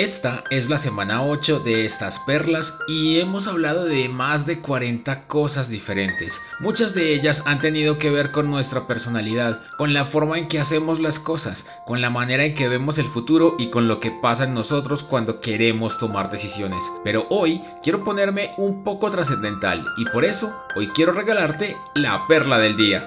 Esta es la semana 8 de estas perlas y hemos hablado de más de 40 cosas diferentes. Muchas de ellas han tenido que ver con nuestra personalidad, con la forma en que hacemos las cosas, con la manera en que vemos el futuro y con lo que pasa en nosotros cuando queremos tomar decisiones. Pero hoy quiero ponerme un poco trascendental y por eso hoy quiero regalarte la perla del día.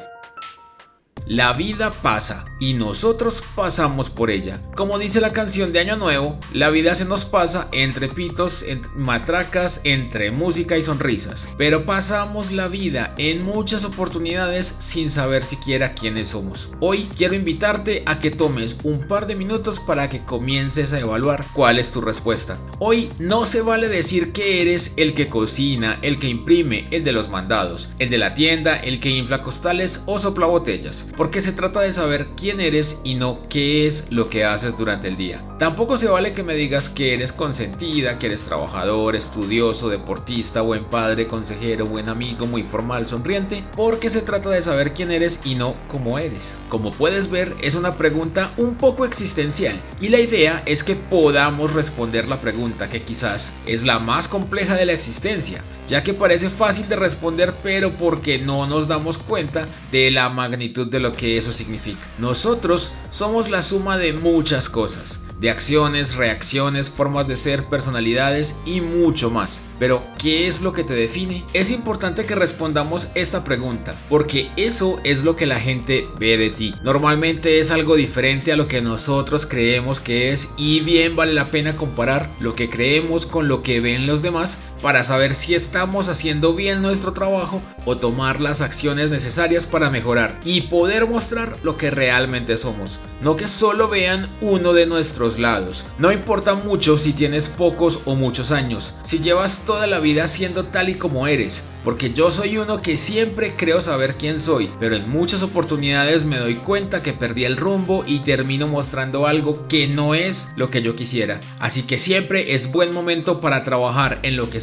La vida pasa y nosotros pasamos por ella. Como dice la canción de Año Nuevo, la vida se nos pasa entre pitos, matracas, entre música y sonrisas. Pero pasamos la vida en muchas oportunidades sin saber siquiera quiénes somos. Hoy quiero invitarte a que tomes un par de minutos para que comiences a evaluar cuál es tu respuesta. Hoy no se vale decir que eres el que cocina, el que imprime, el de los mandados, el de la tienda, el que infla costales o sopla botellas porque se trata de saber quién eres y no qué es lo que haces durante el día. Tampoco se vale que me digas que eres consentida, que eres trabajador, estudioso, deportista, buen padre, consejero, buen amigo, muy formal, sonriente, porque se trata de saber quién eres y no cómo eres. Como puedes ver, es una pregunta un poco existencial y la idea es que podamos responder la pregunta que quizás es la más compleja de la existencia, ya que parece fácil de responder pero porque no nos damos cuenta de la magnitud de lo que eso significa. Nosotros somos la suma de muchas cosas, de acciones, reacciones, formas de ser, personalidades y mucho más. Pero, ¿qué es lo que te define? Es importante que respondamos esta pregunta, porque eso es lo que la gente ve de ti. Normalmente es algo diferente a lo que nosotros creemos que es y bien vale la pena comparar lo que creemos con lo que ven los demás para saber si estamos haciendo bien nuestro trabajo o tomar las acciones necesarias para mejorar y poder mostrar lo que realmente somos. No que solo vean uno de nuestros lados. No importa mucho si tienes pocos o muchos años, si llevas toda la vida siendo tal y como eres, porque yo soy uno que siempre creo saber quién soy, pero en muchas oportunidades me doy cuenta que perdí el rumbo y termino mostrando algo que no es lo que yo quisiera. Así que siempre es buen momento para trabajar en lo que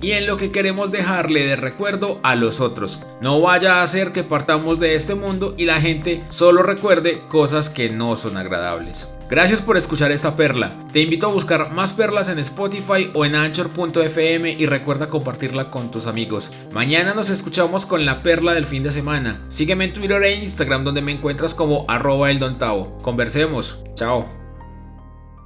y en lo que queremos dejarle de recuerdo a los otros. No vaya a ser que partamos de este mundo y la gente solo recuerde cosas que no son agradables. Gracias por escuchar esta perla. Te invito a buscar más perlas en Spotify o en anchor.fm y recuerda compartirla con tus amigos. Mañana nos escuchamos con la perla del fin de semana. Sígueme en Twitter e Instagram donde me encuentras como arroba el Conversemos. Chao.